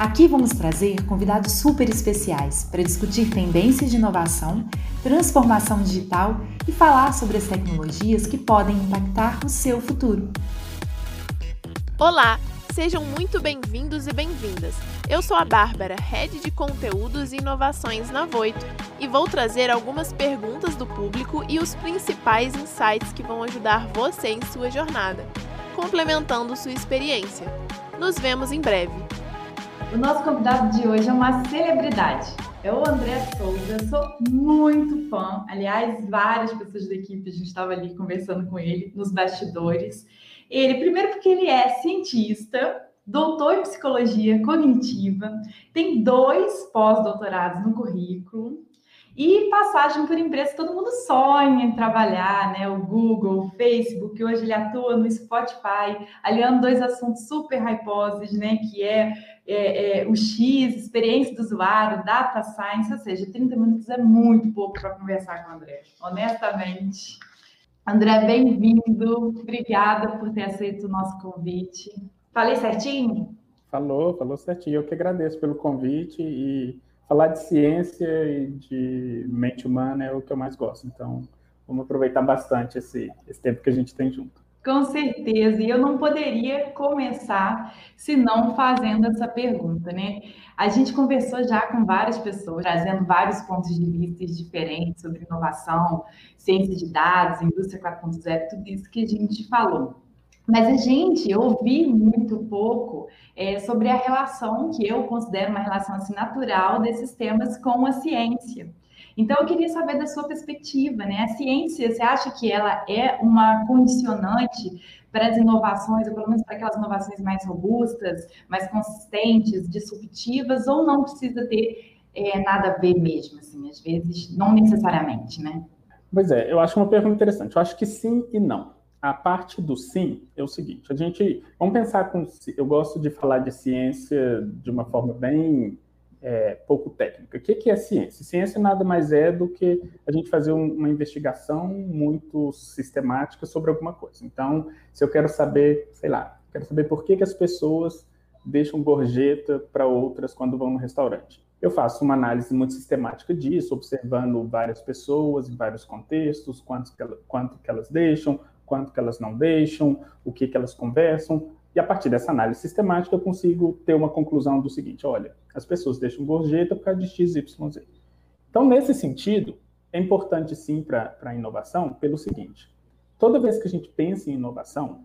Aqui vamos trazer convidados super especiais para discutir tendências de inovação, transformação digital e falar sobre as tecnologias que podem impactar o seu futuro. Olá, sejam muito bem-vindos e bem-vindas. Eu sou a Bárbara, Head de Conteúdos e Inovações na Voito, e vou trazer algumas perguntas do público e os principais insights que vão ajudar você em sua jornada, complementando sua experiência. Nos vemos em breve. O nosso convidado de hoje é uma celebridade. É o André Souza, sou muito fã. Aliás, várias pessoas da equipe, a gente estava ali conversando com ele nos bastidores. Ele, primeiro, porque ele é cientista, doutor em psicologia cognitiva, tem dois pós-doutorados no currículo, e passagem por empresas, todo mundo sonha em trabalhar, né? O Google, o Facebook, hoje ele atua no Spotify, aliando dois assuntos super hyposes, né? Que é, é, é, o X, experiência do usuário, data science, ou seja, 30 minutos é muito pouco para conversar com o André, honestamente. André, bem-vindo. Obrigada por ter aceito o nosso convite. Falei certinho? Falou, falou certinho. Eu que agradeço pelo convite e falar de ciência e de mente humana é o que eu mais gosto. Então, vamos aproveitar bastante esse, esse tempo que a gente tem junto. Com certeza, e eu não poderia começar se não fazendo essa pergunta, né? A gente conversou já com várias pessoas, trazendo vários pontos de vista diferentes sobre inovação, ciência de dados, indústria 4.0, tudo isso que a gente falou. Mas a gente ouvi muito pouco é, sobre a relação que eu considero uma relação assim, natural desses temas com a ciência. Então, eu queria saber da sua perspectiva, né? A ciência, você acha que ela é uma condicionante para as inovações, ou pelo menos para aquelas inovações mais robustas, mais consistentes, disruptivas, ou não precisa ter é, nada a ver mesmo, assim, às vezes, não necessariamente, né? Pois é, eu acho uma pergunta interessante. Eu acho que sim e não a parte do sim é o seguinte: a gente vamos pensar com. Eu gosto de falar de ciência de uma forma bem é, pouco técnica. O que é ciência? Ciência nada mais é do que a gente fazer uma investigação muito sistemática sobre alguma coisa. Então, se eu quero saber, sei lá, quero saber por que, que as pessoas deixam gorjeta para outras quando vão no restaurante. Eu faço uma análise muito sistemática disso, observando várias pessoas em vários contextos, quanto que, quanto que elas deixam, quanto que elas não deixam, o que, que elas conversam, e a partir dessa análise sistemática eu consigo ter uma conclusão do seguinte, olha, as pessoas deixam gorjeta por causa de X, Y, Z. Então, nesse sentido, é importante sim para a inovação pelo seguinte, toda vez que a gente pensa em inovação,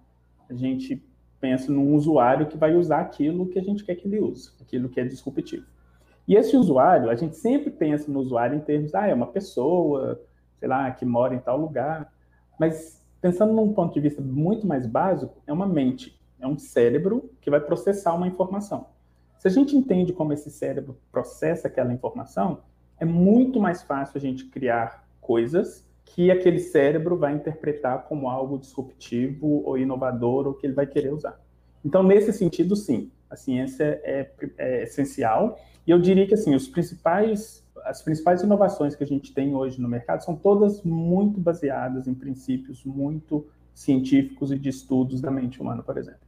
a gente pensa num usuário que vai usar aquilo que a gente quer que ele use, aquilo que é disruptivo. E esse usuário, a gente sempre pensa no usuário em termos, ah, é uma pessoa, sei lá, que mora em tal lugar, mas Pensando num ponto de vista muito mais básico, é uma mente, é um cérebro que vai processar uma informação. Se a gente entende como esse cérebro processa aquela informação, é muito mais fácil a gente criar coisas que aquele cérebro vai interpretar como algo disruptivo ou inovador ou que ele vai querer usar. Então, nesse sentido, sim, a ciência é, é essencial. E eu diria que assim, os principais as principais inovações que a gente tem hoje no mercado são todas muito baseadas em princípios muito científicos e de estudos da mente humana, por exemplo.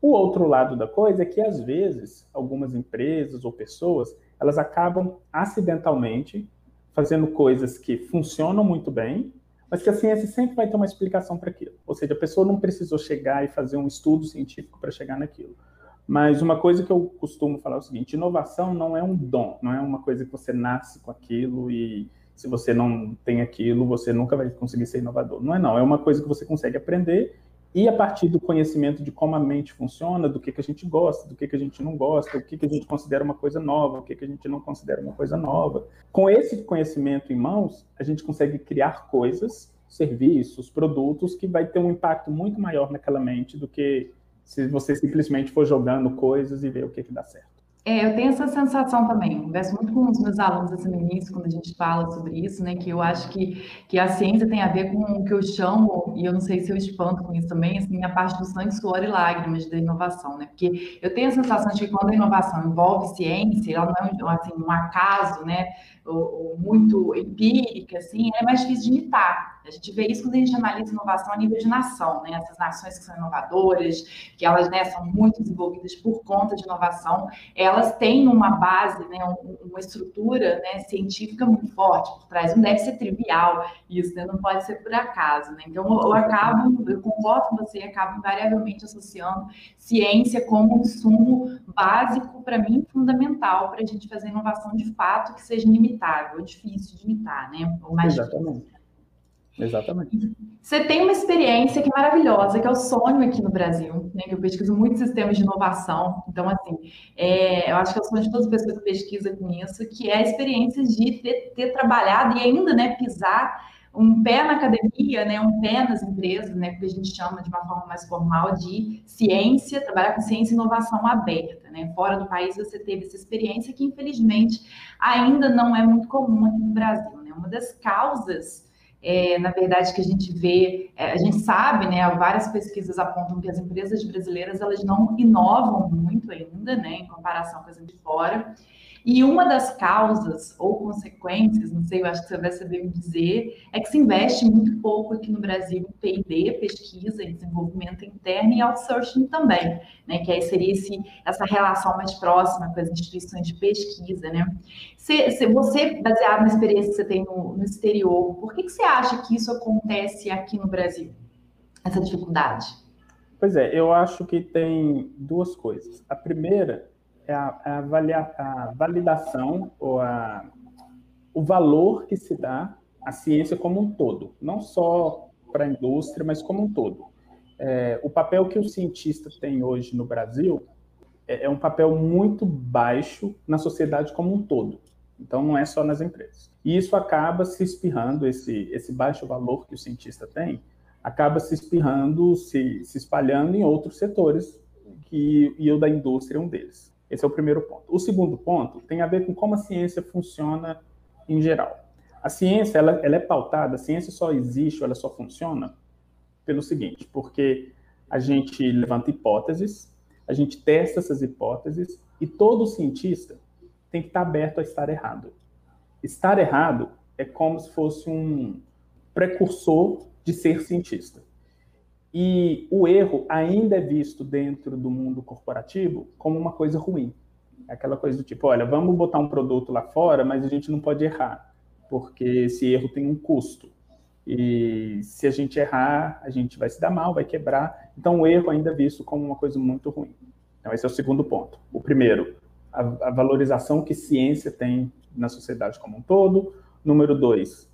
O outro lado da coisa é que, às vezes, algumas empresas ou pessoas, elas acabam acidentalmente fazendo coisas que funcionam muito bem, mas que a ciência sempre vai ter uma explicação para aquilo. Ou seja, a pessoa não precisou chegar e fazer um estudo científico para chegar naquilo. Mas uma coisa que eu costumo falar é o seguinte: inovação não é um dom, não é uma coisa que você nasce com aquilo e se você não tem aquilo, você nunca vai conseguir ser inovador. Não é não, é uma coisa que você consegue aprender e a partir do conhecimento de como a mente funciona, do que, que a gente gosta, do que, que a gente não gosta, o que, que a gente considera uma coisa nova, o que, que a gente não considera uma coisa nova. Com esse conhecimento em mãos, a gente consegue criar coisas, serviços, produtos que vai ter um impacto muito maior naquela mente do que se você simplesmente for jogando coisas e ver o que, que dá certo. É, eu tenho essa sensação também. Converso muito com os meus alunos assim, no início, quando a gente fala sobre isso, né? Que eu acho que, que a ciência tem a ver com o que eu chamo, e eu não sei se eu espanto com isso também, assim, a parte do sangue, suor e lágrimas da inovação, né? Porque eu tenho a sensação de que quando a inovação envolve ciência, ela não é assim, um acaso, né? Ou, ou muito empírica, assim, é mais difícil de imitar. A gente vê isso quando a gente analisa inovação a nível de nação, né? Essas nações que são inovadoras, que elas né, são muito desenvolvidas por conta de inovação, elas têm uma base, né, uma estrutura né, científica muito forte por trás. Não deve ser trivial isso, né? não pode ser por acaso. Né? Então, eu acabo, eu concordo com você, acabo invariavelmente associando ciência como um insumo básico, para mim, fundamental para a gente fazer inovação de fato que seja inimitável, difícil de imitar, né? Ou mais Exatamente. Difícil. Exatamente. Você tem uma experiência que é maravilhosa, que é o sonho aqui no Brasil, né? Eu pesquiso muitos sistemas de inovação. Então, assim, é, eu acho que é o sonho de todas as pessoas que pesquisam com isso, que é a experiência de ter, ter trabalhado e ainda, né, pisar um pé na academia, né, um pé nas empresas, né, que a gente chama de uma forma mais formal de ciência, trabalhar com ciência e inovação aberta, né? Fora do país você teve essa experiência que infelizmente ainda não é muito comum aqui no Brasil, né? Uma das causas é, na verdade, que a gente vê, é, a gente sabe, né, várias pesquisas apontam que as empresas brasileiras elas não inovam muito ainda, né, em comparação com as de fora. E uma das causas ou consequências, não sei, eu acho que você vai saber me dizer, é que se investe muito pouco aqui no Brasil em P&D, pesquisa e desenvolvimento interno e outsourcing também, né? Que aí seria esse, essa relação mais próxima com as instituições de pesquisa, né? Se, se você, baseado na experiência que você tem no, no exterior, por que, que você acha que isso acontece aqui no Brasil? Essa dificuldade? Pois é, eu acho que tem duas coisas. A primeira é a, a, a validação ou a, o valor que se dá à ciência como um todo, não só para a indústria, mas como um todo. É, o papel que o cientista tem hoje no Brasil é, é um papel muito baixo na sociedade como um todo. Então, não é só nas empresas. E isso acaba se espirrando, esse, esse baixo valor que o cientista tem, acaba se espirrando, se, se espalhando em outros setores, que, e o da indústria é um deles. Esse é o primeiro ponto. O segundo ponto tem a ver com como a ciência funciona em geral. A ciência ela, ela é pautada, a ciência só existe, ela só funciona pelo seguinte, porque a gente levanta hipóteses, a gente testa essas hipóteses e todo cientista tem que estar aberto a estar errado. Estar errado é como se fosse um precursor de ser cientista. E o erro ainda é visto dentro do mundo corporativo como uma coisa ruim. É aquela coisa do tipo, olha, vamos botar um produto lá fora, mas a gente não pode errar, porque esse erro tem um custo. E se a gente errar, a gente vai se dar mal, vai quebrar. Então o erro ainda é visto como uma coisa muito ruim. Então esse é o segundo ponto. O primeiro, a, a valorização que ciência tem na sociedade como um todo. Número dois,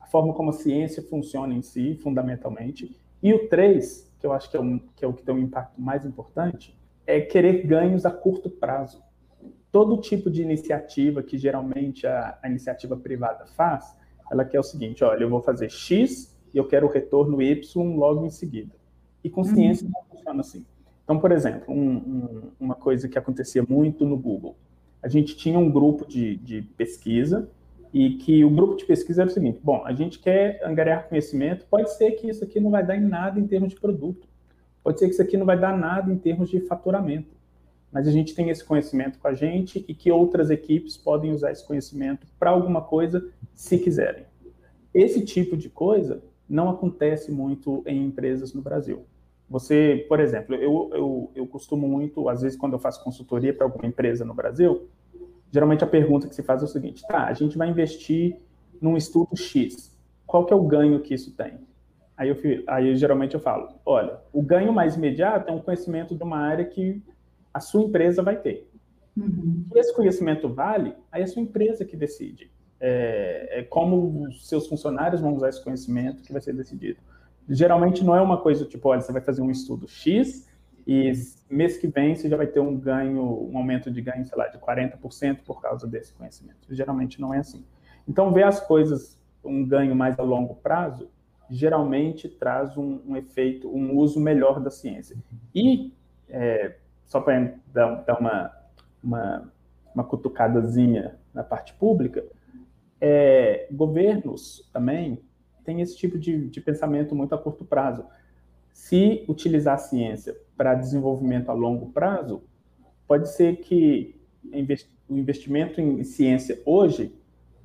a forma como a ciência funciona em si, fundamentalmente. E o três, que eu acho que é, um, que é o que tem um impacto mais importante, é querer ganhos a curto prazo. Todo tipo de iniciativa que geralmente a, a iniciativa privada faz, ela quer o seguinte: olha, eu vou fazer X e eu quero o retorno Y logo em seguida. E com ciência uhum. não funciona assim. Então, por exemplo, um, um, uma coisa que acontecia muito no Google. A gente tinha um grupo de, de pesquisa e que o grupo de pesquisa era o seguinte: bom, a gente quer angariar conhecimento, pode ser que isso aqui não vai dar em nada em termos de produto, pode ser que isso aqui não vai dar nada em termos de faturamento, mas a gente tem esse conhecimento com a gente e que outras equipes podem usar esse conhecimento para alguma coisa, se quiserem. Esse tipo de coisa não acontece muito em empresas no Brasil. Você, por exemplo, eu, eu, eu costumo muito, às vezes, quando eu faço consultoria para alguma empresa no Brasil, geralmente a pergunta que se faz é o seguinte: tá, a gente vai investir num estudo X. Qual que é o ganho que isso tem? Aí, eu, aí geralmente eu falo: olha, o ganho mais imediato é um conhecimento de uma área que a sua empresa vai ter. Uhum. E esse conhecimento vale, aí é a sua empresa que decide. É, é como os seus funcionários vão usar esse conhecimento que vai ser decidido. Geralmente não é uma coisa tipo, olha, você vai fazer um estudo X e mês que vem você já vai ter um ganho, um aumento de ganho, sei lá, de 40% por causa desse conhecimento. Geralmente não é assim. Então, ver as coisas, um ganho mais a longo prazo, geralmente traz um, um efeito, um uso melhor da ciência. E, é, só para dar, dar, uma, uma uma cutucadazinha na parte pública, é, governos também têm esse tipo de, de pensamento muito a curto prazo. Se utilizar a ciência para desenvolvimento a longo prazo, pode ser que o investimento em ciência hoje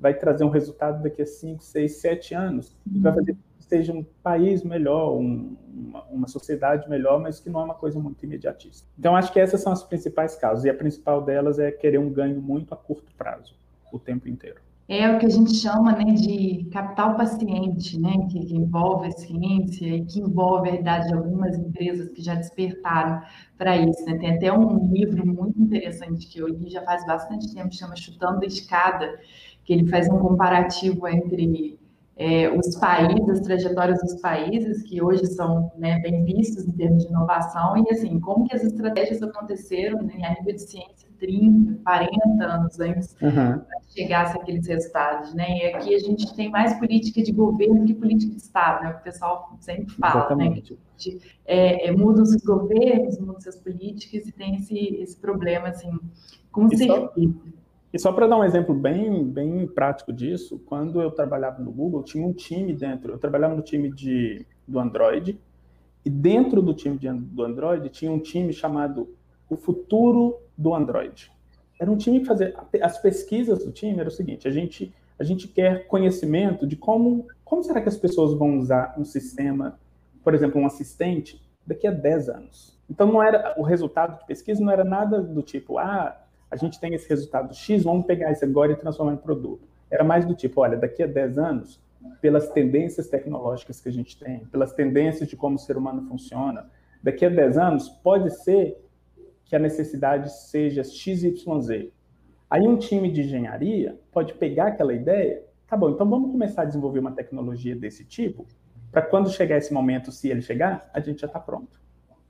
vai trazer um resultado daqui a 5, 6, 7 anos, e vai fazer que seja um país melhor, um, uma, uma, sociedade melhor, mas que não é uma coisa muito imediatista. Então, acho que essas são as principais causas, e a principal delas é querer um ganho muito a curto prazo, o tempo inteiro. É o que a gente chama né, de capital paciente, né, que, envolve a ciência e que envolve a verdade de algumas empresas que já despertaram para isso. Né? Tem até um livro muito interessante que eu li já faz bastante tempo, chama Chutando a Escada, que ele faz um comparativo entre é, os países, as trajetórias dos países, que hoje são né, bem vistos em termos de inovação, e assim, como que as estratégias aconteceram né, a nível de ciência 30, 40 anos antes uhum. de chegasse aqueles resultados, né? E aqui a gente tem mais política de governo que política de Estado, né? O pessoal sempre fala, né? Que a gente é, é, muda os governos, muda as políticas e tem esse, esse problema, assim, com certeza. E só para dar um exemplo bem, bem prático disso, quando eu trabalhava no Google, tinha um time dentro. Eu trabalhava no time de, do Android, e dentro do time de, do Android tinha um time chamado O Futuro do Android. Era um time que fazia. As pesquisas do time era o seguinte: a gente, a gente quer conhecimento de como, como será que as pessoas vão usar um sistema, por exemplo, um assistente, daqui a 10 anos. Então, não era o resultado de pesquisa não era nada do tipo, ah, a gente tem esse resultado X, vamos pegar isso agora e transformar em produto. Era mais do tipo, olha, daqui a 10 anos, pelas tendências tecnológicas que a gente tem, pelas tendências de como o ser humano funciona, daqui a 10 anos, pode ser que a necessidade seja XYZ. Aí um time de engenharia pode pegar aquela ideia, tá bom, então vamos começar a desenvolver uma tecnologia desse tipo, para quando chegar esse momento, se ele chegar, a gente já está pronto.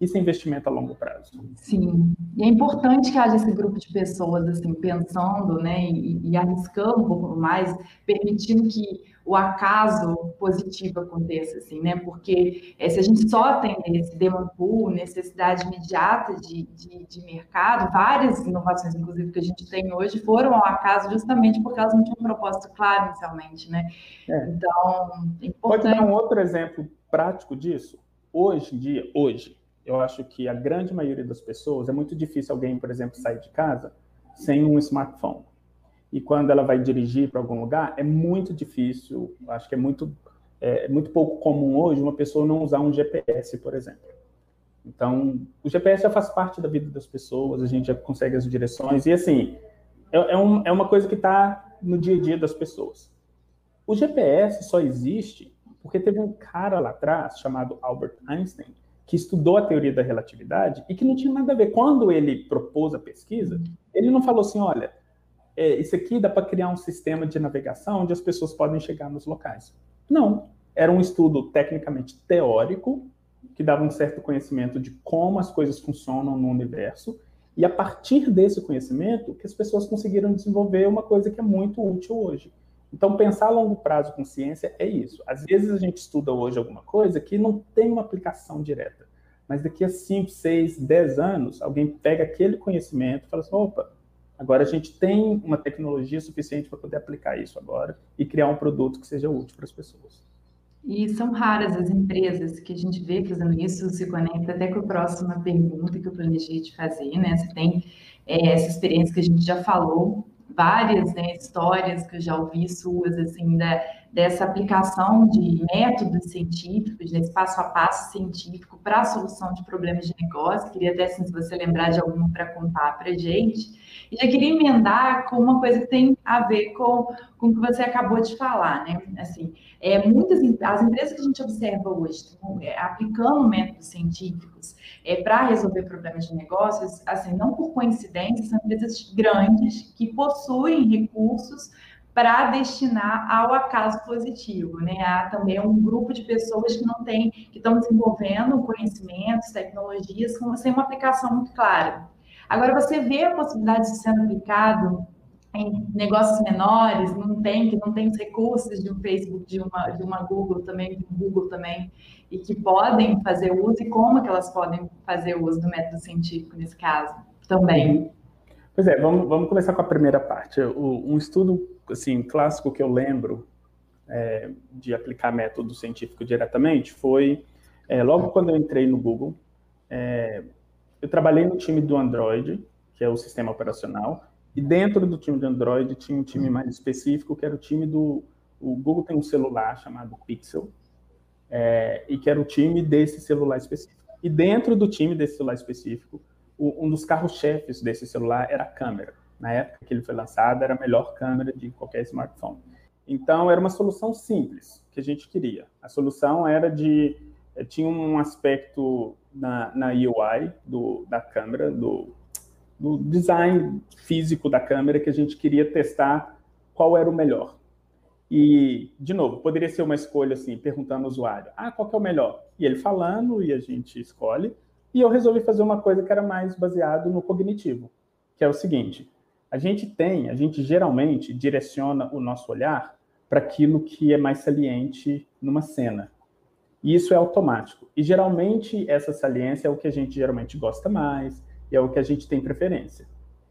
Isso é investimento a longo prazo. Sim, e é importante que haja esse grupo de pessoas assim pensando, né, e, e arriscando um pouco mais, permitindo que o acaso positivo aconteça, assim, né? Porque é, se a gente só tem esse demand pool, necessidade imediata de, de, de, mercado, várias inovações, inclusive, que a gente tem hoje, foram ao acaso justamente porque elas não tinham um propósito claro inicialmente, né? É. Então, é importante... Pode dar um outro exemplo prático disso? Hoje em dia, hoje, eu acho que a grande maioria das pessoas, é muito difícil alguém, por exemplo, sair de casa sem um smartphone. E quando ela vai dirigir para algum lugar, é muito difícil, acho que é muito, é, é muito pouco comum hoje uma pessoa não usar um GPS, por exemplo. Então, o GPS já faz parte da vida das pessoas, a gente já consegue as direções, e assim, é, é, um, é uma coisa que está no dia a dia das pessoas. O GPS só existe porque teve um cara lá atrás, chamado Albert Einstein, que estudou a teoria da relatividade e que não tinha nada a ver. Quando ele propôs a pesquisa, ele não falou assim: olha, é, isso aqui dá para criar um sistema de navegação onde as pessoas podem chegar nos locais. Não. Era um estudo tecnicamente teórico, que dava um certo conhecimento de como as coisas funcionam no universo, e a partir desse conhecimento que as pessoas conseguiram desenvolver uma coisa que é muito útil hoje, então, pensar a longo prazo com ciência é isso. Às vezes a gente estuda hoje alguma coisa que não tem uma aplicação direta, mas daqui a 5, 6, 10 anos, alguém pega aquele conhecimento e fala assim: opa, agora a gente tem uma tecnologia suficiente para poder aplicar isso agora e criar um produto que seja útil para as pessoas. E são raras as empresas que a gente vê fazendo isso, se conecta até com a próxima pergunta que eu planejei te fazer, né? Você tem é, essa experiência que a gente já falou várias né, histórias que eu já ouvi suas, assim, da, dessa aplicação de métodos científicos, desse passo a passo científico para a solução de problemas de negócio. Queria até, assim, se você lembrar de algum para contar para gente. E já queria emendar com uma coisa que tem a ver com, com o que você acabou de falar, né? Assim, é, muitas as empresas que a gente observa hoje, é, aplicando métodos científicos é, para resolver problemas de negócios, assim, não por coincidência, são empresas grandes que possuem recursos para destinar ao acaso positivo, né? Há também um grupo de pessoas que não tem, que estão desenvolvendo conhecimentos, tecnologias, com sem uma aplicação muito clara. Agora, você vê a possibilidade de ser aplicado em negócios menores, não tem, que não tem os recursos de um Facebook, de uma, de uma Google também, de um Google também, e que podem fazer uso, e como que elas podem fazer uso do método científico nesse caso também. Pois é, vamos, vamos começar com a primeira parte. O, um estudo assim clássico que eu lembro é, de aplicar método científico diretamente foi é, logo quando eu entrei no Google. É, eu trabalhei no time do Android, que é o sistema operacional, e dentro do time do Android tinha um time mais específico, que era o time do. O Google tem um celular chamado Pixel, é, e que era o time desse celular específico. E dentro do time desse celular específico, o, um dos carros-chefes desse celular era a câmera. Na época que ele foi lançado, era a melhor câmera de qualquer smartphone. Então, era uma solução simples que a gente queria. A solução era de. Eh, tinha um aspecto na, na UI do, da câmera, do, do design físico da câmera, que a gente queria testar qual era o melhor. E, de novo, poderia ser uma escolha assim, perguntando ao usuário: ah, qual é o melhor? E ele falando, e a gente escolhe. E eu resolvi fazer uma coisa que era mais baseado no cognitivo, que é o seguinte: a gente tem, a gente geralmente direciona o nosso olhar para aquilo que é mais saliente numa cena. E isso é automático. E geralmente essa saliência é o que a gente geralmente gosta mais, e é o que a gente tem preferência.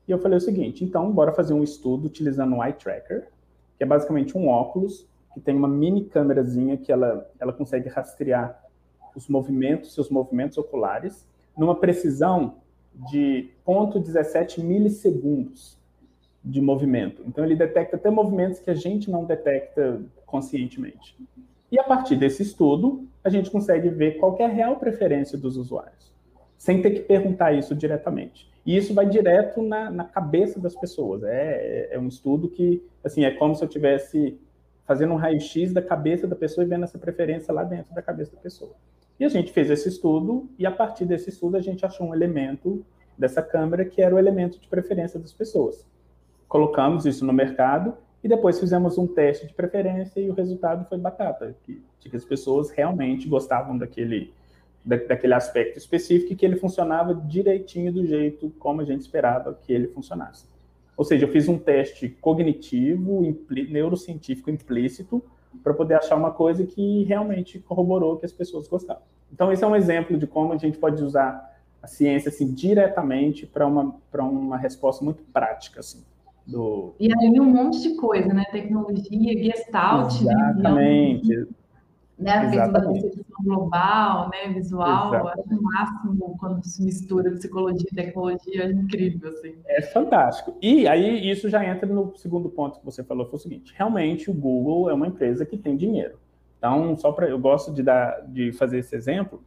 E eu falei o seguinte, então bora fazer um estudo utilizando o Eye Tracker, que é basicamente um óculos que tem uma mini câmerazinha que ela, ela consegue rastrear os movimentos, seus movimentos oculares, numa precisão de 0,17 milissegundos de movimento. Então, ele detecta até movimentos que a gente não detecta conscientemente. E a partir desse estudo, a gente consegue ver qual é a real preferência dos usuários, sem ter que perguntar isso diretamente. E isso vai direto na, na cabeça das pessoas. É, é um estudo que, assim, é como se eu tivesse fazendo um raio-x da cabeça da pessoa e vendo essa preferência lá dentro da cabeça da pessoa. E a gente fez esse estudo, e a partir desse estudo a gente achou um elemento dessa câmera que era o elemento de preferência das pessoas colocamos isso no mercado e depois fizemos um teste de preferência e o resultado foi batata, que, que as pessoas realmente gostavam daquele, da, daquele aspecto específico e que ele funcionava direitinho do jeito como a gente esperava que ele funcionasse. Ou seja, eu fiz um teste cognitivo, neurocientífico implícito, para poder achar uma coisa que realmente corroborou que as pessoas gostavam. Então, esse é um exemplo de como a gente pode usar a ciência assim, diretamente para uma, uma resposta muito prática. Assim. Do... E aí um monte de coisa, né? Tecnologia, gestalt, né? Exatamente. Né? né? A percepção global, né? Visual, Exatamente. acho o máximo quando se mistura psicologia e tecnologia, é incrível, assim. É fantástico. E aí isso já entra no segundo ponto que você falou, foi o seguinte, realmente o Google é uma empresa que tem dinheiro. Então, só para eu gosto de dar de fazer esse exemplo,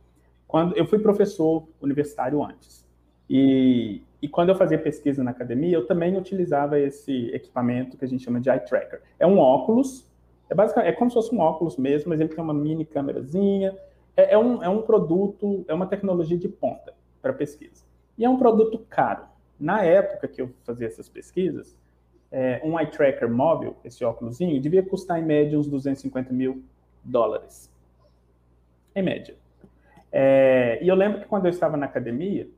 quando eu fui professor universitário antes. E e quando eu fazia pesquisa na academia, eu também utilizava esse equipamento que a gente chama de eye tracker. É um óculos, é basicamente é como se fosse um óculos mesmo, mas ele tem uma mini câmerazinha. É, é um, é um produto, é uma tecnologia de ponta para pesquisa. E é um produto caro. Na época que eu fazia essas pesquisas, é, um eye tracker móvel, esse óculosinho, devia custar em média uns 250 mil dólares. Em média. É, e eu lembro que quando eu estava na academia,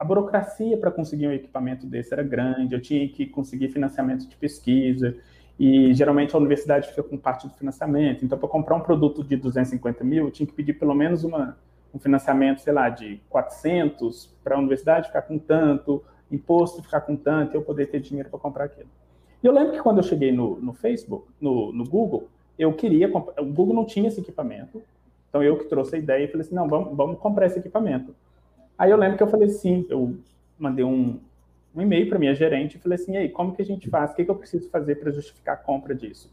a burocracia para conseguir um equipamento desse era grande, eu tinha que conseguir financiamento de pesquisa, e geralmente a universidade fica com parte do financiamento. Então, para comprar um produto de 250 mil, eu tinha que pedir pelo menos uma, um financiamento, sei lá, de 400 para a universidade ficar com tanto, imposto ficar com tanto, eu poder ter dinheiro para comprar aquilo. E eu lembro que quando eu cheguei no, no Facebook, no, no Google, eu queria comprar, o Google não tinha esse equipamento, então eu que trouxe a ideia e falei assim, não, vamos, vamos comprar esse equipamento. Aí eu lembro que eu falei assim, eu mandei um, um e-mail para minha gerente e falei assim, aí, como que a gente faz? O que, que eu preciso fazer para justificar a compra disso?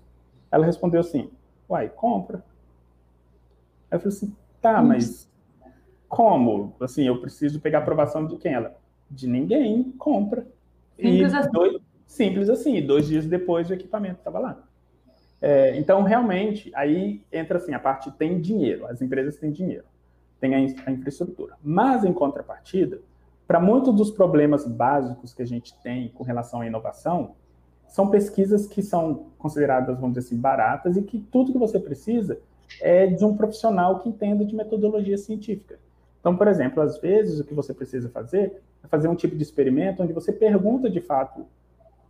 Ela respondeu assim, uai, compra. Aí eu falei assim, tá, mas como? Assim, eu preciso pegar aprovação de quem? Ela, de ninguém, compra. Simples e assim. Dois, simples assim. Dois dias depois o equipamento estava lá. É, então, realmente, aí entra assim, a parte tem dinheiro, as empresas têm dinheiro tem a, a infraestrutura. Mas, em contrapartida, para muitos dos problemas básicos que a gente tem com relação à inovação, são pesquisas que são consideradas, vamos dizer assim, baratas e que tudo que você precisa é de um profissional que entenda de metodologia científica. Então, por exemplo, às vezes o que você precisa fazer é fazer um tipo de experimento onde você pergunta de fato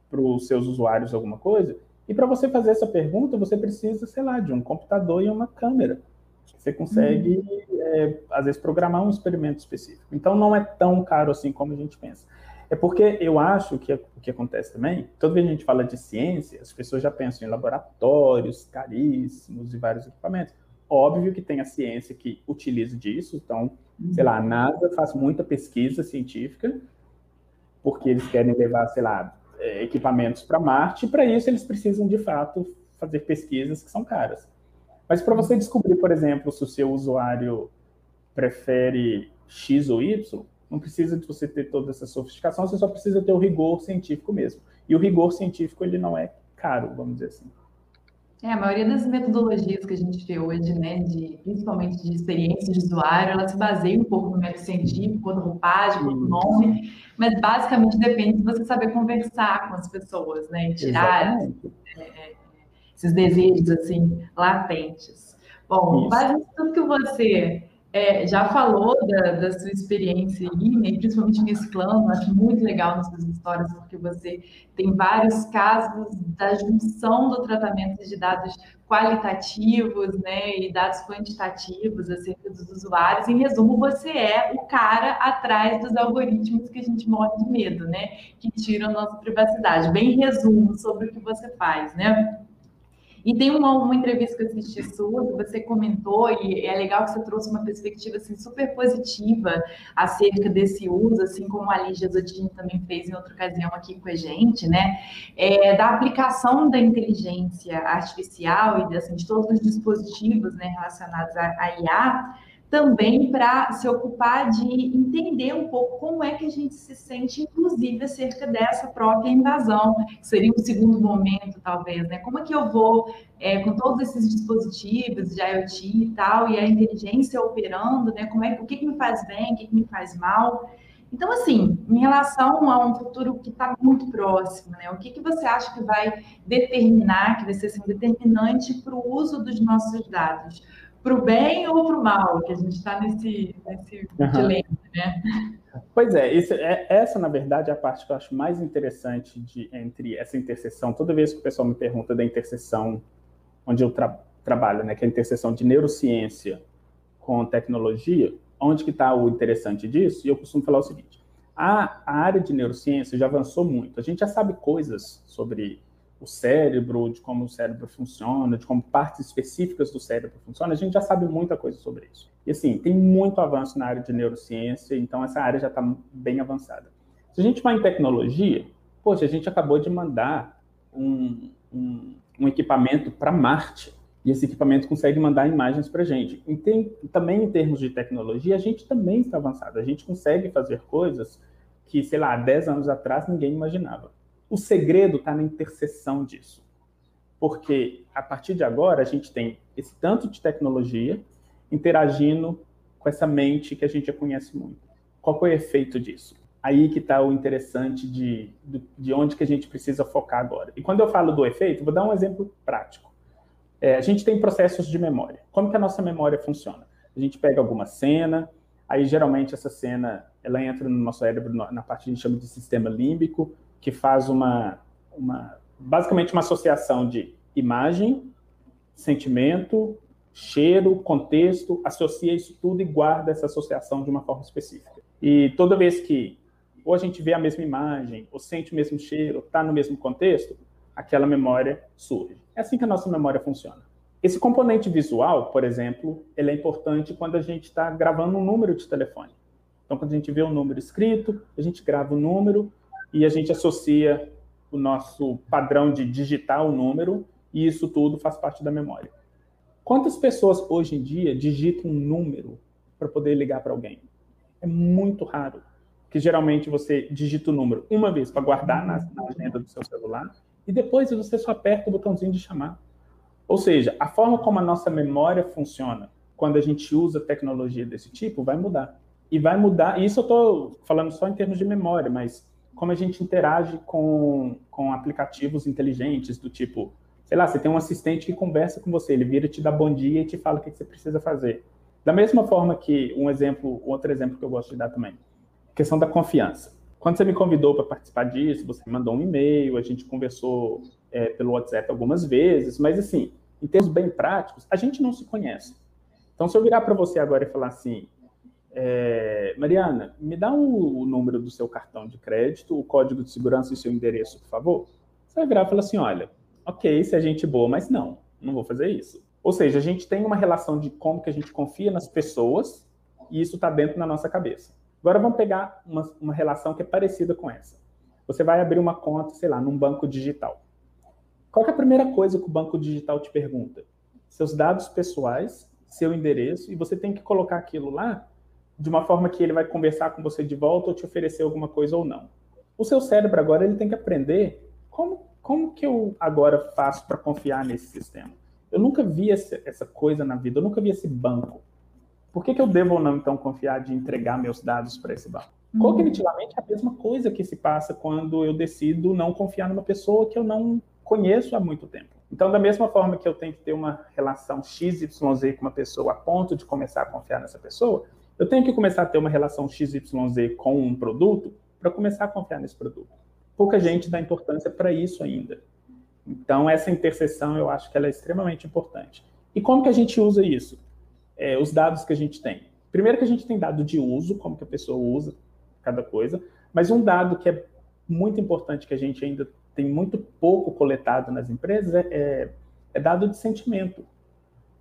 para os seus usuários alguma coisa, e para você fazer essa pergunta, você precisa, sei lá, de um computador e uma câmera. Você consegue, uhum. é, às vezes, programar um experimento específico. Então, não é tão caro assim como a gente pensa. É porque eu acho que o que acontece também, toda vez que a gente fala de ciência, as pessoas já pensam em laboratórios caríssimos e vários equipamentos. Óbvio que tem a ciência que utiliza disso, então, sei lá, a NASA faz muita pesquisa científica, porque eles querem levar, sei lá, é, equipamentos para Marte, e para isso eles precisam, de fato, fazer pesquisas que são caras. Mas para você descobrir, por exemplo, se o seu usuário prefere X ou Y, não precisa de você ter toda essa sofisticação, você só precisa ter o rigor científico mesmo. E o rigor científico ele não é caro, vamos dizer assim. É, a maioria das metodologias que a gente vê hoje, né, de, principalmente de experiência de usuário, ela se baseia um pouco no método científico, quanto roupagem, quanto nome, mas basicamente depende de você saber conversar com as pessoas, né, tirar é, é, esses desejos, assim, latentes. Bom, base tudo que você é, já falou da, da, sua experiência aí, né, principalmente mesclando, acho muito legal nas suas histórias, porque você tem vários casos da junção do tratamento de dados qualitativos né, e dados quantitativos acerca dos usuários. Em resumo, você é o cara atrás dos algoritmos que a gente morre de medo, né, que tiram a nossa privacidade. Bem em resumo sobre o que você faz, né? E tem uma, uma entrevista que eu assisti sua, que você comentou, e é legal que você trouxe uma perspectiva assim, super positiva acerca desse uso, assim como a Lígia Zodini também fez em outra ocasião aqui com a gente, né? É, da aplicação da inteligência artificial e assim, de todos os dispositivos né, relacionados à IA também para se ocupar de entender um pouco como é que a gente se sente, inclusive, acerca dessa própria invasão, que seria um segundo momento, talvez, né? Como é que eu vou, é, com todos esses dispositivos de IoT e tal, e a inteligência operando, né? Como é, o que, que me faz bem, o que, que me faz mal? Então, assim, em relação a um futuro que está muito próximo, né? O que, que você acha que vai determinar, que vai ser assim, determinante para o uso dos nossos dados? Para o bem ou para o mal, que a gente está nesse, nesse uhum. dilema, né? Pois é, esse, é, essa, na verdade, é a parte que eu acho mais interessante de, entre essa interseção. Toda vez que o pessoal me pergunta da interseção onde eu tra trabalho, né, que é a interseção de neurociência com tecnologia, onde que está o interessante disso? E eu costumo falar o seguinte, a, a área de neurociência já avançou muito. A gente já sabe coisas sobre o cérebro, de como o cérebro funciona, de como partes específicas do cérebro funcionam, a gente já sabe muita coisa sobre isso. E assim, tem muito avanço na área de neurociência, então essa área já está bem avançada. Se a gente vai em tecnologia, poxa, a gente acabou de mandar um, um, um equipamento para Marte, e esse equipamento consegue mandar imagens para a gente. E tem, também em termos de tecnologia, a gente também está avançado. A gente consegue fazer coisas que, sei lá, 10 anos atrás ninguém imaginava. O segredo está na interseção disso. Porque a partir de agora a gente tem esse tanto de tecnologia interagindo com essa mente que a gente já conhece muito. Qual é o efeito disso? Aí que está o interessante de, de onde que a gente precisa focar agora. E quando eu falo do efeito, vou dar um exemplo prático. É, a gente tem processos de memória. Como que a nossa memória funciona? A gente pega alguma cena, aí geralmente essa cena ela entra no nosso cérebro na parte que a gente chama de sistema límbico, que faz uma, uma basicamente uma associação de imagem, sentimento, cheiro, contexto, associa isso tudo e guarda essa associação de uma forma específica. E toda vez que ou a gente vê a mesma imagem, ou sente o mesmo cheiro, está no mesmo contexto, aquela memória surge. É assim que a nossa memória funciona. Esse componente visual, por exemplo, ele é importante quando a gente está gravando um número de telefone. Então, quando a gente vê um número escrito, a gente grava o número, e a gente associa o nosso padrão de digitar o número e isso tudo faz parte da memória. Quantas pessoas hoje em dia digitam um número para poder ligar para alguém? É muito raro. Que geralmente você digita o número uma vez para guardar na, na agenda do seu celular e depois você só aperta o botãozinho de chamar. Ou seja, a forma como a nossa memória funciona quando a gente usa tecnologia desse tipo vai mudar. E vai mudar, e isso eu estou falando só em termos de memória, mas como a gente interage com, com aplicativos inteligentes do tipo, sei lá, você tem um assistente que conversa com você, ele vira te dá bom dia e te fala o que você precisa fazer. Da mesma forma que um exemplo, outro exemplo que eu gosto de dar também, questão da confiança. Quando você me convidou para participar disso, você mandou um e-mail, a gente conversou é, pelo WhatsApp algumas vezes, mas assim, em termos bem práticos, a gente não se conhece. Então, se eu virar para você agora e falar assim, é, Mariana, me dá o, o, número do seu cartão de crédito, o código de segurança e seu endereço, por favor. Você vai virar e falar assim, olha, ok, se é gente boa, mas não, não vou fazer isso. Ou seja, a gente tem uma relação de como que a gente confia nas pessoas e isso está dentro da nossa cabeça. Agora vamos pegar uma, uma relação que é parecida com essa. Você vai abrir uma conta, sei lá, num banco digital. Qual é a primeira coisa que o banco digital te pergunta? Seus dados pessoais, seu endereço, e você tem que colocar aquilo lá de uma forma que ele vai conversar com você de volta ou te oferecer alguma coisa ou não. O seu cérebro agora ele tem que aprender como, como que eu agora faço para confiar nesse sistema. Eu nunca vi essa, essa coisa na vida, eu nunca vi esse banco. Por que, que eu devo ou não, então, confiar de entregar meus dados para esse banco? Uhum. Cognitivamente, é a mesma coisa que se passa quando eu decido não confiar numa pessoa que eu não conheço há muito tempo. Então, da mesma forma que eu tenho que ter uma relação XYZ com uma pessoa a ponto de começar a confiar nessa pessoa, eu tenho que começar a ter uma relação XYZ com um produto para começar a confiar nesse produto. Pouca gente dá importância para isso ainda. Então, essa interseção eu acho que ela é extremamente importante. E como que a gente usa isso? É, os dados que a gente tem. Primeiro que a gente tem dado de uso, como que a pessoa usa cada coisa, mas um dado que é muito importante que a gente ainda tem muito pouco coletado nas empresas é, é, é dado de sentimento.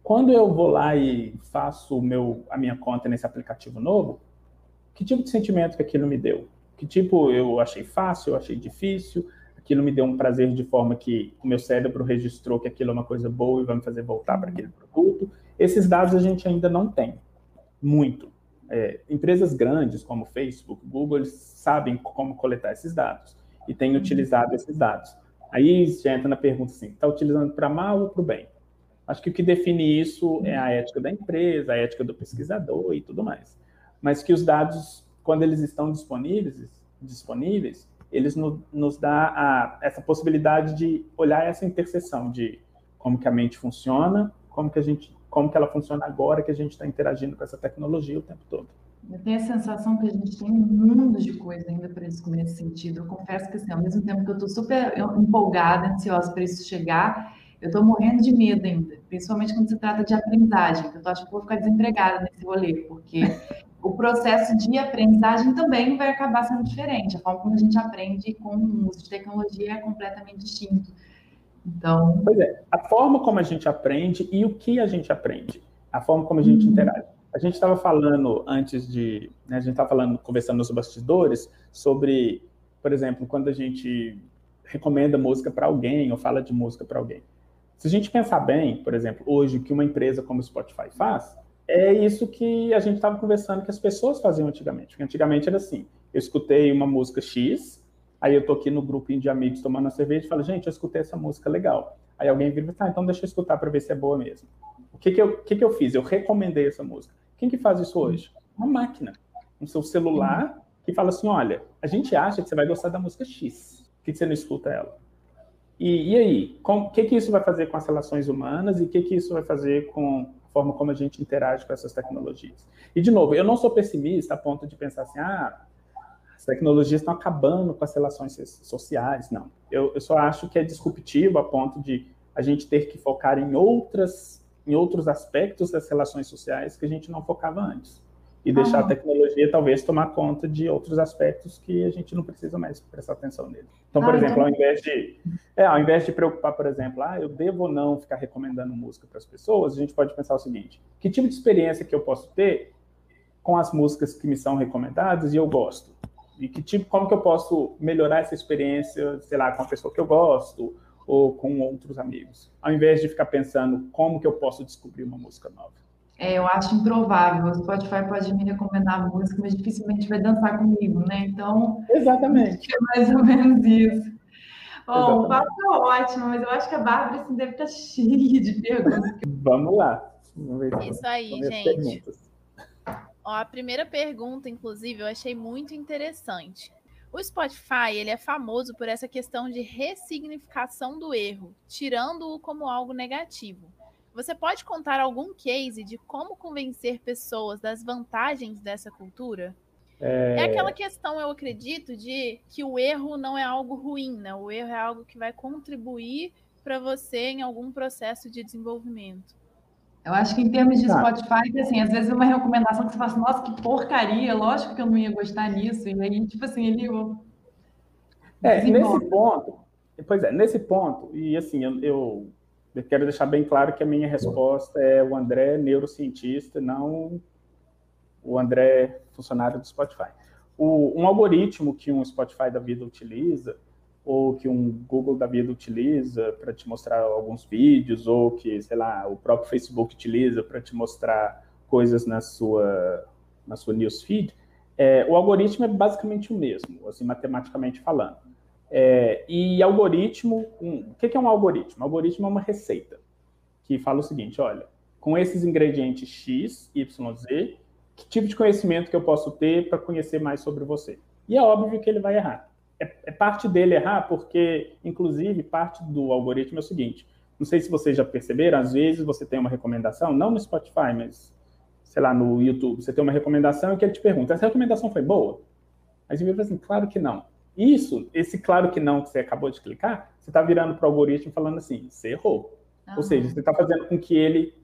Quando eu vou lá e faço meu, a minha conta nesse aplicativo novo, que tipo de sentimento que aquilo me deu? Que tipo eu achei fácil, eu achei difícil, aquilo me deu um prazer de forma que o meu cérebro registrou que aquilo é uma coisa boa e vai me fazer voltar para aquele produto. Esses dados a gente ainda não tem, muito. É, empresas grandes como Facebook, Google, eles sabem como coletar esses dados e têm utilizado esses dados. Aí já entra na pergunta assim, está utilizando para mal ou para o bem? Acho que o que define isso é a ética da empresa, a ética do pesquisador e tudo mais. Mas que os dados, quando eles estão disponíveis, disponíveis eles no, nos dá essa possibilidade de olhar essa interseção de como que a mente funciona, como que a gente, como que ela funciona agora que a gente está interagindo com essa tecnologia o tempo todo. Eu tenho a sensação que a gente tem um mundo de coisa ainda para descobrir nesse sentido. Eu confesso que, assim, ao mesmo tempo que eu estou super empolgada, ansiosa para isso chegar, eu estou morrendo de medo ainda, principalmente quando se trata de aprendizagem, que eu tô, acho que vou ficar desempregada nesse rolê, porque o processo de aprendizagem também vai acabar sendo diferente. A forma como a gente aprende com o uso de tecnologia é completamente distinto. Então. Pois é, a forma como a gente aprende e o que a gente aprende, a forma como a gente uhum. interage. A gente estava falando antes de. Né, a gente estava falando, conversando nos bastidores, sobre, por exemplo, quando a gente recomenda música para alguém ou fala de música para alguém. Se a gente pensar bem, por exemplo, hoje, o que uma empresa como o Spotify faz, é isso que a gente estava conversando que as pessoas faziam antigamente. Porque antigamente era assim: eu escutei uma música X, aí eu tô aqui no grupinho de amigos tomando uma cerveja e falo, gente, eu escutei essa música legal. Aí alguém vira e fala, ah, então deixa eu escutar para ver se é boa mesmo. O que que eu, que que eu fiz? Eu recomendei essa música. Quem que faz isso hoje? Uma máquina. Um seu celular que fala assim, olha, a gente acha que você vai gostar da música X. Por que, que você não escuta ela? E, e aí, o que, que isso vai fazer com as relações humanas e o que, que isso vai fazer com a forma como a gente interage com essas tecnologias? E, de novo, eu não sou pessimista a ponto de pensar assim, ah, as tecnologias estão acabando com as relações sociais. Não. Eu, eu só acho que é disruptivo a ponto de a gente ter que focar em outras em outros aspectos das relações sociais que a gente não focava antes e deixar a tecnologia talvez tomar conta de outros aspectos que a gente não precisa mais prestar atenção nele. Então, por ah, exemplo, ao invés de é, ao invés de preocupar, por exemplo, ah, eu devo ou não ficar recomendando música para as pessoas, a gente pode pensar o seguinte: que tipo de experiência que eu posso ter com as músicas que me são recomendadas e eu gosto? E que tipo, como que eu posso melhorar essa experiência, sei lá, com a pessoa que eu gosto ou com outros amigos, ao invés de ficar pensando como que eu posso descobrir uma música nova. É, eu acho improvável. O Spotify pode me recomendar música, mas dificilmente vai dançar comigo, né? Então. Exatamente. É mais ou menos isso. Bom, o papo é ótimo, mas eu acho que a Bárbara assim, deve estar cheia de perguntas. Vamos lá. Vamos ver isso aí, gente. Ó, a primeira pergunta, inclusive, eu achei muito interessante. O Spotify ele é famoso por essa questão de ressignificação do erro, tirando-o como algo negativo. Você pode contar algum case de como convencer pessoas das vantagens dessa cultura? É... é... aquela questão, eu acredito, de que o erro não é algo ruim, né? O erro é algo que vai contribuir para você em algum processo de desenvolvimento. Eu acho que em termos de tá. Spotify, assim, às vezes é uma recomendação que você fala assim, nossa, que porcaria, lógico que eu não ia gostar nisso. E aí, tipo assim, ele. É, nesse ponto, pois é, nesse ponto, e assim, eu, eu, eu quero deixar bem claro que a minha resposta é o André, neurocientista, não o André, funcionário do Spotify. O, um algoritmo que um Spotify da vida utiliza, ou que um Google da vida utiliza para te mostrar alguns vídeos, ou que, sei lá, o próprio Facebook utiliza para te mostrar coisas na sua, na sua newsfeed, é, o algoritmo é basicamente o mesmo, assim, matematicamente falando. É, e algoritmo, um, o que é um algoritmo? Algoritmo é uma receita que fala o seguinte, olha, com esses ingredientes X, Y, Z, que tipo de conhecimento que eu posso ter para conhecer mais sobre você? E é óbvio que ele vai errar. É, é, parte dele errar, porque, inclusive, parte do algoritmo é o seguinte: não sei se vocês já perceberam, às vezes você tem uma recomendação, não no Spotify, mas sei lá, no YouTube, você tem uma recomendação e que ele te pergunta: essa recomendação foi boa? Aí você vira assim: claro que não. Isso, esse claro que não que você acabou de clicar, você está virando para o algoritmo falando assim: você errou. Ou seja, você está fazendo com que ele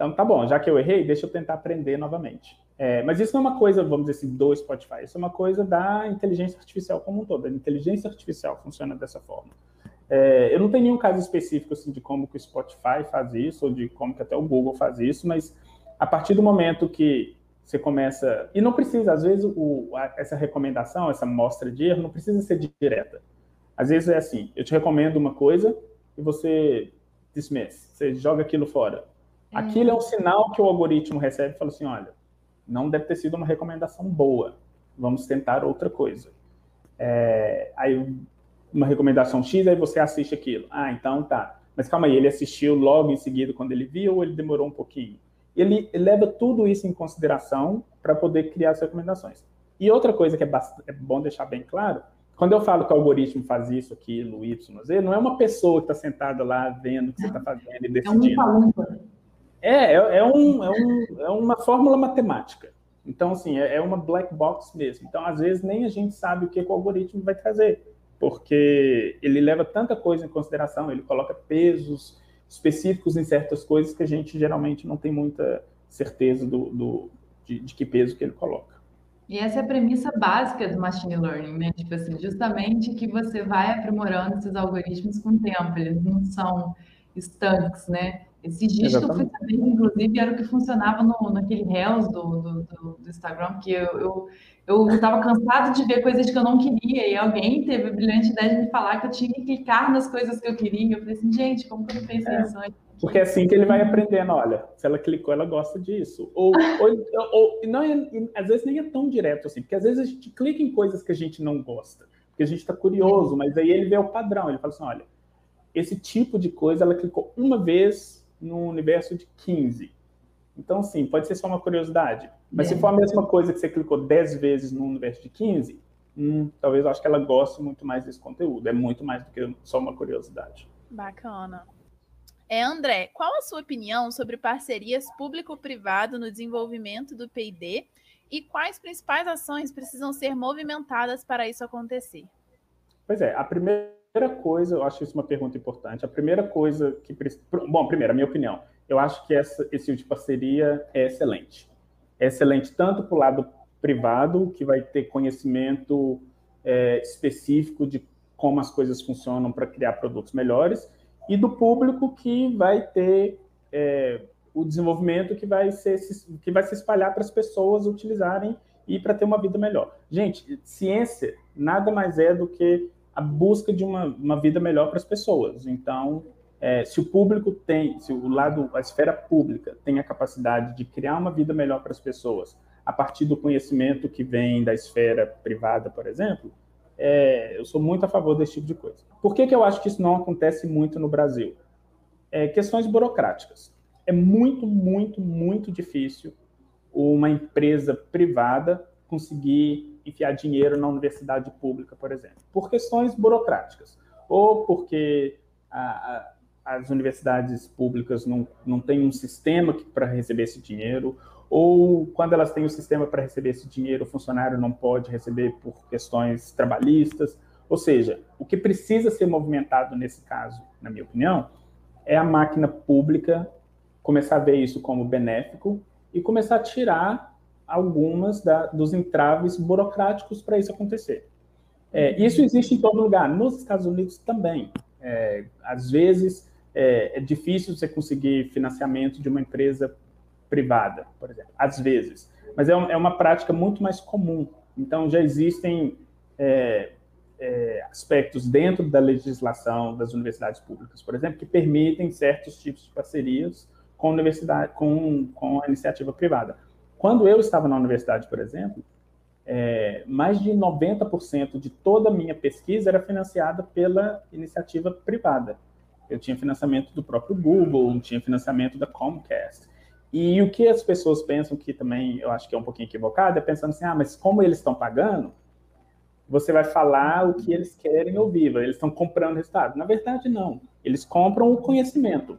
então, tá bom, já que eu errei, deixa eu tentar aprender novamente. É, mas isso não é uma coisa, vamos dizer assim, do Spotify, isso é uma coisa da inteligência artificial como um todo. A inteligência artificial funciona dessa forma. É, eu não tenho nenhum caso específico assim, de como que o Spotify faz isso, ou de como que até o Google faz isso, mas a partir do momento que você começa. E não precisa, às vezes, o, essa recomendação, essa mostra de erro, não precisa ser direta. Às vezes é assim: eu te recomendo uma coisa e você dismiss, você joga aquilo fora. Aquilo é um sinal que o algoritmo recebe e fala assim: olha, não deve ter sido uma recomendação boa, vamos tentar outra coisa. É, aí, uma recomendação X, aí você assiste aquilo. Ah, então tá. Mas calma aí, ele assistiu logo em seguida quando ele viu ou ele demorou um pouquinho? Ele, leva tudo isso em consideração para poder criar as recomendações. E outra coisa que é, é bom deixar bem claro quando eu falo que o algoritmo faz isso, aquilo, Y, Z, não é uma pessoa que está sentada lá vendo o que você está fazendo e decidindo. É um é, é, é, um, é, um, é uma fórmula matemática. Então, assim, é, é uma black box mesmo. Então, às vezes, nem a gente sabe o que, que o algoritmo vai trazer, porque ele leva tanta coisa em consideração, ele coloca pesos específicos em certas coisas que a gente geralmente não tem muita certeza do, do de, de que peso que ele coloca. E essa é a premissa básica do machine learning, né? Tipo assim, justamente que você vai aprimorando esses algoritmos com o tempo, eles não são estanques, né? Esses dias que eu fui saber, inclusive, era o que funcionava no, naquele Reels do, do, do, do Instagram, que eu, eu, estava cansado de ver coisas que eu não queria, e alguém teve a brilhante ideia de me falar que eu tinha que clicar nas coisas que eu queria. Eu falei assim, gente, como que eu não pensei é. isso antes? Porque é assim que ele vai aprendendo, olha, se ela clicou, ela gosta disso. Ou, ou, ou não é, às vezes nem é tão direto assim, porque às vezes a gente clica em coisas que a gente não gosta, porque a gente está curioso, mas aí ele vê o padrão, ele fala assim, olha, esse tipo de coisa ela clicou uma vez no universo de 15. Então, sim, pode ser só uma curiosidade. Mas é. se for a mesma coisa que você clicou 10 vezes no universo de 15, hum, talvez eu acho que ela goste muito mais desse conteúdo. É muito mais do que só uma curiosidade. Bacana. É, André, qual a sua opinião sobre parcerias público-privado no desenvolvimento do P&D e quais principais ações precisam ser movimentadas para isso acontecer? Pois é, a primeira primeira coisa, eu acho isso uma pergunta importante. A primeira coisa que. Bom, primeiro, a minha opinião. Eu acho que essa, esse tipo de parceria é excelente. É excelente tanto para o lado privado, que vai ter conhecimento é, específico de como as coisas funcionam para criar produtos melhores, e do público que vai ter é, o desenvolvimento que vai, ser, que vai se espalhar para as pessoas utilizarem e para ter uma vida melhor. Gente, ciência nada mais é do que a busca de uma, uma vida melhor para as pessoas. Então, é, se o público tem, se o lado, a esfera pública tem a capacidade de criar uma vida melhor para as pessoas a partir do conhecimento que vem da esfera privada, por exemplo, é, eu sou muito a favor desse tipo de coisa. Por que, que eu acho que isso não acontece muito no Brasil? É, questões burocráticas. É muito, muito, muito difícil uma empresa privada conseguir enfiar dinheiro na universidade pública, por exemplo, por questões burocráticas, ou porque a, a, as universidades públicas não, não têm um sistema para receber esse dinheiro, ou quando elas têm um sistema para receber esse dinheiro, o funcionário não pode receber por questões trabalhistas. Ou seja, o que precisa ser movimentado nesse caso, na minha opinião, é a máquina pública começar a ver isso como benéfico e começar a tirar algumas da, dos entraves burocráticos para isso acontecer. É, isso existe em todo lugar, nos Estados Unidos também. É, às vezes é, é, difícil você conseguir financiamento de uma empresa privada, por exemplo, às vezes. Mas é, é uma prática muito mais comum. Então já existem é, é, aspectos dentro da legislação das universidades públicas, por exemplo, que permitem certos tipos de parcerias com universidade, com, com a iniciativa privada. Quando eu estava na universidade, por exemplo, é, mais de 90% de toda a minha pesquisa era financiada pela iniciativa privada. Eu tinha financiamento do próprio Google, tinha financiamento da Comcast. E o que as pessoas pensam que também eu acho que é um pouquinho equivocado é pensando assim, ah, mas como eles estão pagando, você vai falar o que eles querem ouvir, eles estão comprando resultado. Na verdade, não. Eles compram o conhecimento.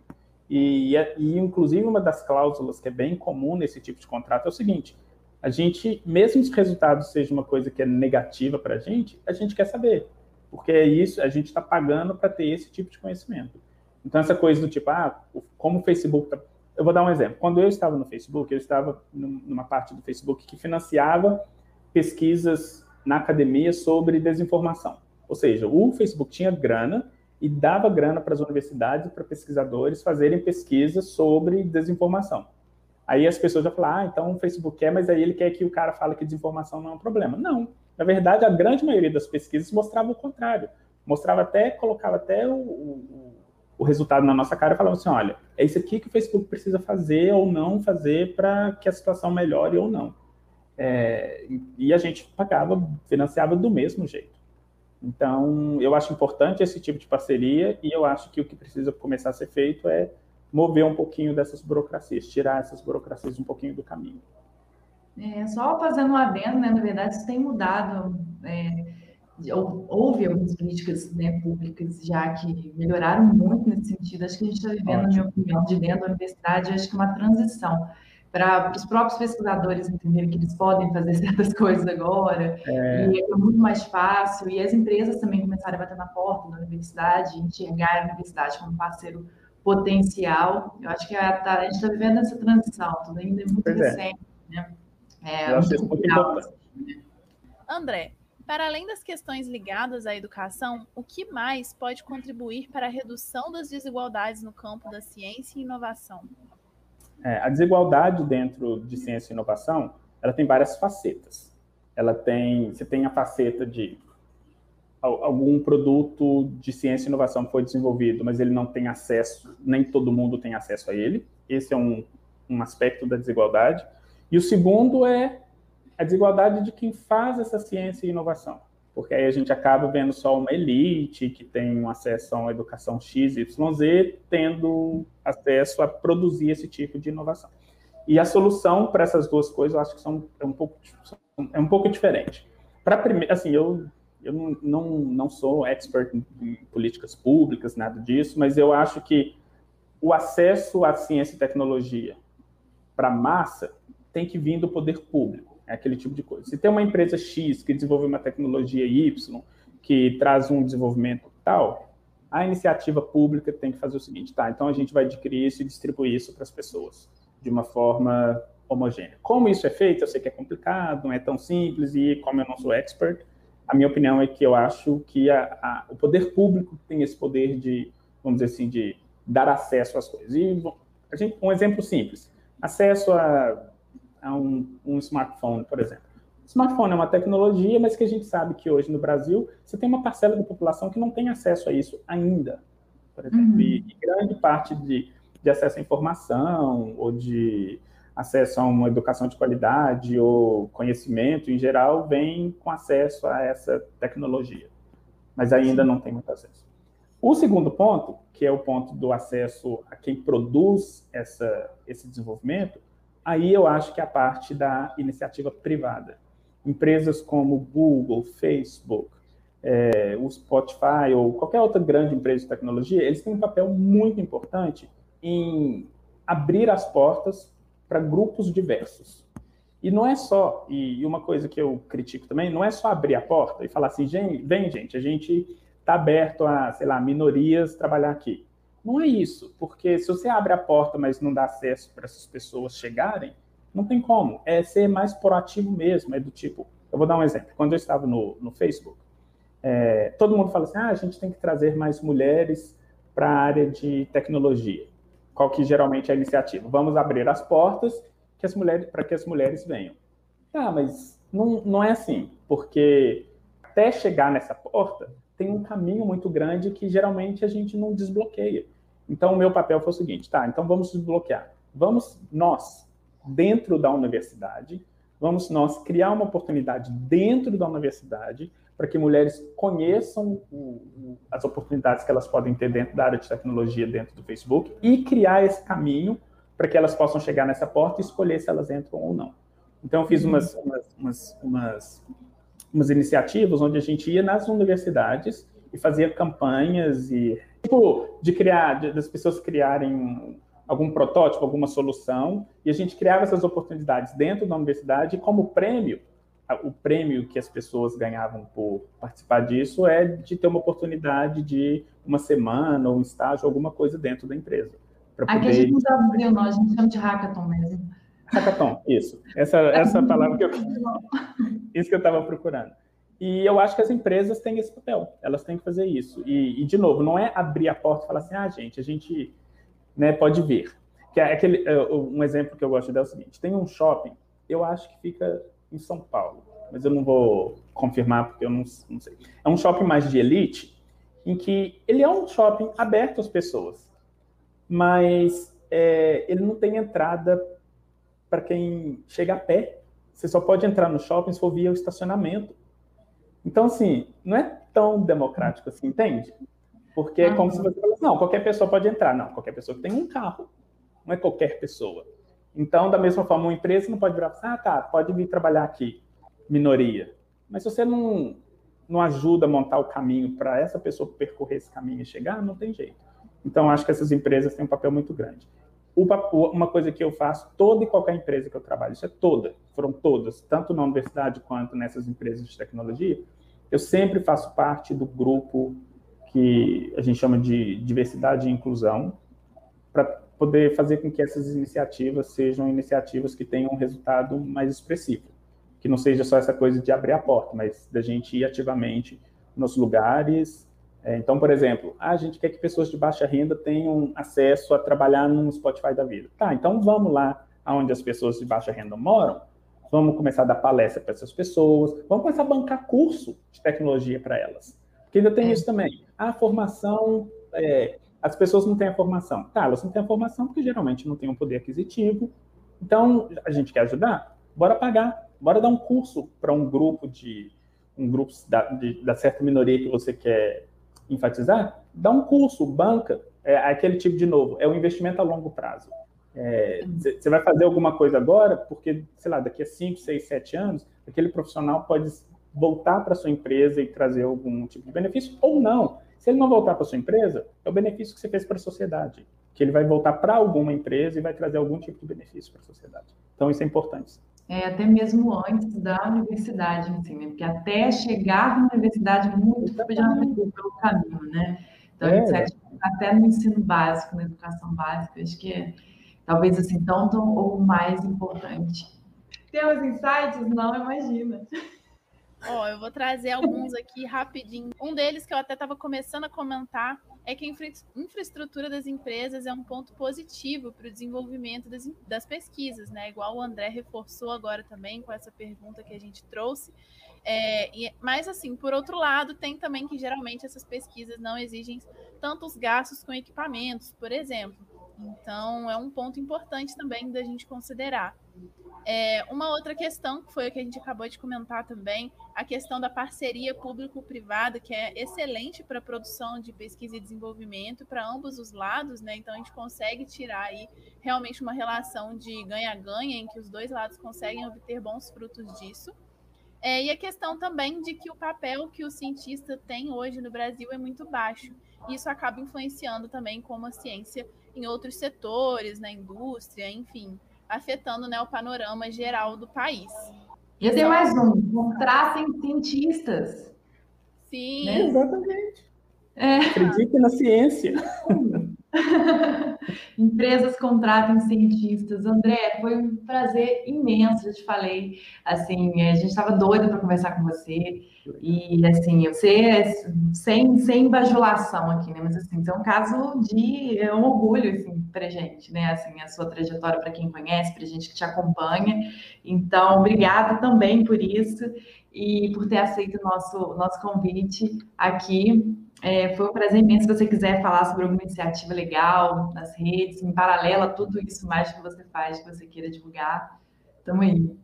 E, e, inclusive, uma das cláusulas que é bem comum nesse tipo de contrato é o seguinte: a gente, mesmo os resultados sejam uma coisa que é negativa para a gente, a gente quer saber. Porque é isso, a gente está pagando para ter esse tipo de conhecimento. Então, essa coisa do tipo, ah, como o Facebook. Tá... Eu vou dar um exemplo. Quando eu estava no Facebook, eu estava numa parte do Facebook que financiava pesquisas na academia sobre desinformação. Ou seja, o Facebook tinha grana e dava grana para as universidades e para pesquisadores fazerem pesquisas sobre desinformação. Aí as pessoas já falam, ah, então o Facebook quer, mas aí ele quer que o cara fale que desinformação não é um problema. Não. Na verdade, a grande maioria das pesquisas mostrava o contrário. Mostrava até, colocava até o, o, o resultado na nossa cara e falava assim, olha, é isso aqui que o Facebook precisa fazer ou não fazer para que a situação melhore ou não. É, e a gente pagava, financiava do mesmo jeito. Então, eu acho importante esse tipo de parceria e eu acho que o que precisa começar a ser feito é mover um pouquinho dessas burocracias, tirar essas burocracias um pouquinho do caminho. É, só fazendo um adendo, né, na verdade, isso tem mudado. É, houve algumas políticas né, públicas já que melhoraram muito nesse sentido. Acho que a gente está vivendo, Ótimo. na minha opinião, de dentro da universidade, acho que uma transição para os próprios pesquisadores entenderem que eles podem fazer certas coisas agora, é. e é muito mais fácil, e as empresas também começarem a bater na porta da universidade, enxergar a universidade como parceiro potencial. Eu acho que a, a gente está vivendo essa transição, tudo ainda é muito pois é. recente, é. né? É, muito legal, assim, né? André, para além das questões ligadas à educação, o que mais pode contribuir para a redução das desigualdades no campo da ciência e inovação? É, a desigualdade dentro de ciência e inovação, ela tem várias facetas. Ela tem, você tem a faceta de algum produto de ciência e inovação foi desenvolvido, mas ele não tem acesso, nem todo mundo tem acesso a ele. Esse é um, um aspecto da desigualdade. E o segundo é a desigualdade de quem faz essa ciência e inovação porque aí a gente acaba vendo só uma elite que tem um acesso a uma educação X, Y, Z, tendo acesso a produzir esse tipo de inovação. E a solução para essas duas coisas, eu acho que são, é, um pouco, é um pouco diferente. Para primeiro, assim, eu, eu não, não, não sou expert em políticas públicas, nada disso, mas eu acho que o acesso à ciência e tecnologia para a massa tem que vir do poder público. É aquele tipo de coisa. Se tem uma empresa X que desenvolve uma tecnologia Y, que traz um desenvolvimento tal, a iniciativa pública tem que fazer o seguinte, tá? Então a gente vai adquirir isso e distribuir isso para as pessoas de uma forma homogênea. Como isso é feito, eu sei que é complicado, não é tão simples, e como eu não sou expert, a minha opinião é que eu acho que a, a, o poder público tem esse poder de, vamos dizer assim, de dar acesso às coisas. E gente, um exemplo simples, acesso a a um, um smartphone, por exemplo. Smartphone é uma tecnologia, mas que a gente sabe que hoje no Brasil você tem uma parcela da população que não tem acesso a isso ainda, por exemplo. Uhum. E, e, grande parte de, de acesso à informação ou de acesso a uma educação de qualidade ou conhecimento em geral vem com acesso a essa tecnologia, mas ainda Sim. não tem muito acesso. O segundo ponto, que é o ponto do acesso a quem produz essa, esse desenvolvimento, Aí eu acho que é a parte da iniciativa privada. Empresas como Google, Facebook, é, o Spotify ou qualquer outra grande empresa de tecnologia, eles têm um papel muito importante em abrir as portas para grupos diversos. E não é só, e uma coisa que eu critico também, não é só abrir a porta e falar assim, vem gente, a gente está aberto a, sei lá, minorias trabalhar aqui. Não é isso, porque se você abre a porta, mas não dá acesso para essas pessoas chegarem, não tem como. É ser mais proativo mesmo, é do tipo, eu vou dar um exemplo. Quando eu estava no, no Facebook, é, todo mundo fala assim, ah, a gente tem que trazer mais mulheres para a área de tecnologia. Qual que geralmente é a iniciativa? Vamos abrir as portas que as mulheres, para que as mulheres venham. Ah, mas não, não é assim, porque até chegar nessa porta, tem um caminho muito grande que geralmente a gente não desbloqueia. Então, o meu papel foi o seguinte, tá, então vamos desbloquear. Vamos nós, dentro da universidade, vamos nós criar uma oportunidade dentro da universidade para que mulheres conheçam o, o, as oportunidades que elas podem ter dentro da área de tecnologia dentro do Facebook e criar esse caminho para que elas possam chegar nessa porta e escolher se elas entram ou não. Então, eu fiz umas, umas, umas, umas umas iniciativas onde a gente ia nas universidades e fazia campanhas e tipo de criar de, das pessoas criarem algum protótipo, alguma solução e a gente criava essas oportunidades dentro da universidade e como prêmio o prêmio que as pessoas ganhavam por participar disso é de ter uma oportunidade de uma semana ou um estágio, alguma coisa dentro da empresa. Poder... Aqui a gente não abriu, não, a gente chama de hackathon mesmo. Hackathon, isso. Essa, essa palavra que eu. Isso que eu estava procurando. E eu acho que as empresas têm esse papel, elas têm que fazer isso. E, e, de novo, não é abrir a porta e falar assim, ah, gente, a gente né, pode vir. Que é aquele, é, um exemplo que eu gosto de dar é o seguinte: tem um shopping, eu acho que fica em São Paulo, mas eu não vou confirmar porque eu não, não sei. É um shopping mais de elite, em que ele é um shopping aberto às pessoas, mas é, ele não tem entrada para quem chega a pé. Você só pode entrar no shopping se for via o estacionamento. Então, assim, não é tão democrático assim, entende? Porque é como se você falasse, não, qualquer pessoa pode entrar. Não, qualquer pessoa que tem um carro. Não é qualquer pessoa. Então, da mesma forma, uma empresa não pode virar e ah, tá, pode vir trabalhar aqui, minoria. Mas se você não, não ajuda a montar o caminho para essa pessoa percorrer esse caminho e chegar, não tem jeito. Então, acho que essas empresas têm um papel muito grande uma coisa que eu faço, toda e qualquer empresa que eu trabalho, isso é toda, foram todas, tanto na universidade quanto nessas empresas de tecnologia, eu sempre faço parte do grupo que a gente chama de diversidade e inclusão, para poder fazer com que essas iniciativas sejam iniciativas que tenham um resultado mais expressivo, que não seja só essa coisa de abrir a porta, mas da gente ir ativamente nos lugares então, por exemplo, a gente quer que pessoas de baixa renda tenham acesso a trabalhar num Spotify da vida. Tá, então vamos lá onde as pessoas de baixa renda moram, vamos começar a dar palestra para essas pessoas, vamos começar a bancar curso de tecnologia para elas. Porque ainda tem é. isso também. A formação, é, as pessoas não têm a formação. Tá, elas não têm a formação porque geralmente não têm um poder aquisitivo. Então, a gente quer ajudar? Bora pagar, bora dar um curso para um grupo de um grupo da, de, da certa minoria que você quer enfatizar, dá um curso, banca, é aquele tipo de novo, é um investimento a longo prazo. Você é, vai fazer alguma coisa agora, porque, sei lá, daqui a 5, 6, 7 anos, aquele profissional pode voltar para sua empresa e trazer algum tipo de benefício, ou não. Se ele não voltar para sua empresa, é o benefício que você fez para a sociedade, que ele vai voltar para alguma empresa e vai trazer algum tipo de benefício para a sociedade. Então, isso é importante é, até mesmo antes da universidade, assim, né? Porque até chegar na universidade, muito já pelo caminho, né? Então, é. até no ensino básico, na educação básica, acho que é talvez assim, tanto ou mais importante. Temos insights? Não, imagina. Ó, oh, eu vou trazer alguns aqui rapidinho. Um deles que eu até estava começando a comentar é que a infra infraestrutura das empresas é um ponto positivo para o desenvolvimento das, das, pesquisas, né? Igual o André reforçou agora também com essa pergunta que a gente trouxe. É, e, mas, assim, por outro lado, tem também que geralmente essas pesquisas não exigem tantos gastos com equipamentos, por exemplo. Então, é um ponto importante também da gente considerar. É, uma outra questão, que foi a que a gente acabou de comentar também, a questão da parceria público-privada, que é excelente para a produção de pesquisa e desenvolvimento para ambos os lados, né? Então a gente consegue tirar aí realmente uma relação de ganha-ganha, em que os dois lados conseguem obter bons frutos disso. É, e a questão também de que o papel que o cientista tem hoje no Brasil é muito baixo. Isso acaba influenciando também como a ciência em outros setores, na indústria, enfim afetando né, o panorama geral do país. E tem mais um, contratem cientistas. Sim. Né? Exatamente. É. Acredite na ciência. Empresas contratam cientistas. André, foi um prazer imenso, eu te falei. Assim, a gente estava doido para conversar com você. E, assim, você é sem, sem bajulação aqui, né? Mas, assim, é um caso de é um orgulho, assim, para gente, né? Assim, a sua trajetória para quem conhece, para gente que te acompanha. Então, obrigada também por isso e por ter aceito o nosso, nosso convite aqui. É, foi um prazer imenso. Se você quiser falar sobre alguma iniciativa legal nas redes, em paralelo a tudo isso mais que você faz, que você queira divulgar, estamos aí.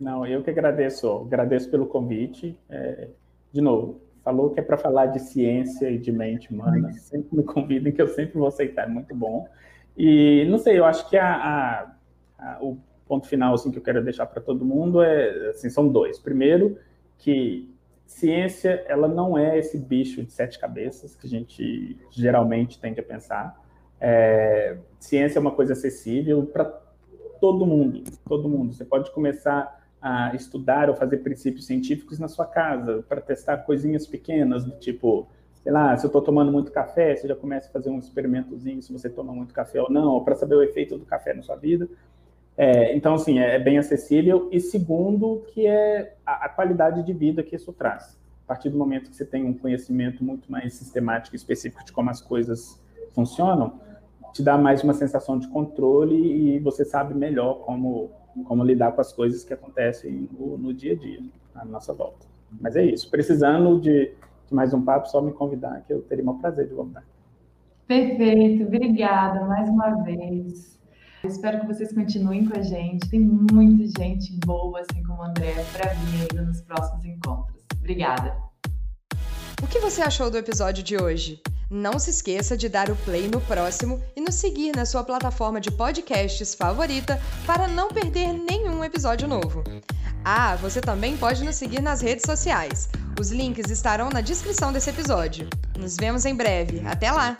Não, eu que agradeço. Agradeço pelo convite. É, de novo, falou que é para falar de ciência e de mente humana. Sempre me convidem, que eu sempre vou aceitar. É muito bom. E não sei, eu acho que a, a, a, o ponto final assim, que eu quero deixar para todo mundo é assim, são dois. Primeiro, que ciência ela não é esse bicho de sete cabeças que a gente geralmente tende a pensar. É, ciência é uma coisa acessível para todo mundo, todo mundo. Você pode começar a estudar ou fazer princípios científicos na sua casa para testar coisinhas pequenas do tipo, sei lá, se eu estou tomando muito café, você já começa a fazer um experimentozinho se você toma muito café ou não, para saber o efeito do café na sua vida. É, então, assim, é, é, bem acessível. E segundo, que é a, a, qualidade de vida que isso traz. A partir do momento que você tem um conhecimento muito mais sistemático e específico de como as coisas funcionam, te dá mais uma sensação de controle e você sabe melhor como, como lidar com as coisas que acontecem no, no dia a dia, na nossa volta. Mas é isso. Precisando de, de mais um papo, só me convidar, que eu teria o prazer de voltar. Perfeito. Obrigada mais uma vez. Espero que vocês continuem com a gente. Tem muita gente boa, assim como o André, para vir ainda nos próximos encontros. Obrigada. O que você achou do episódio de hoje? Não se esqueça de dar o play no próximo e nos seguir na sua plataforma de podcasts favorita para não perder nenhum episódio novo. Ah, você também pode nos seguir nas redes sociais. Os links estarão na descrição desse episódio. Nos vemos em breve. Até lá!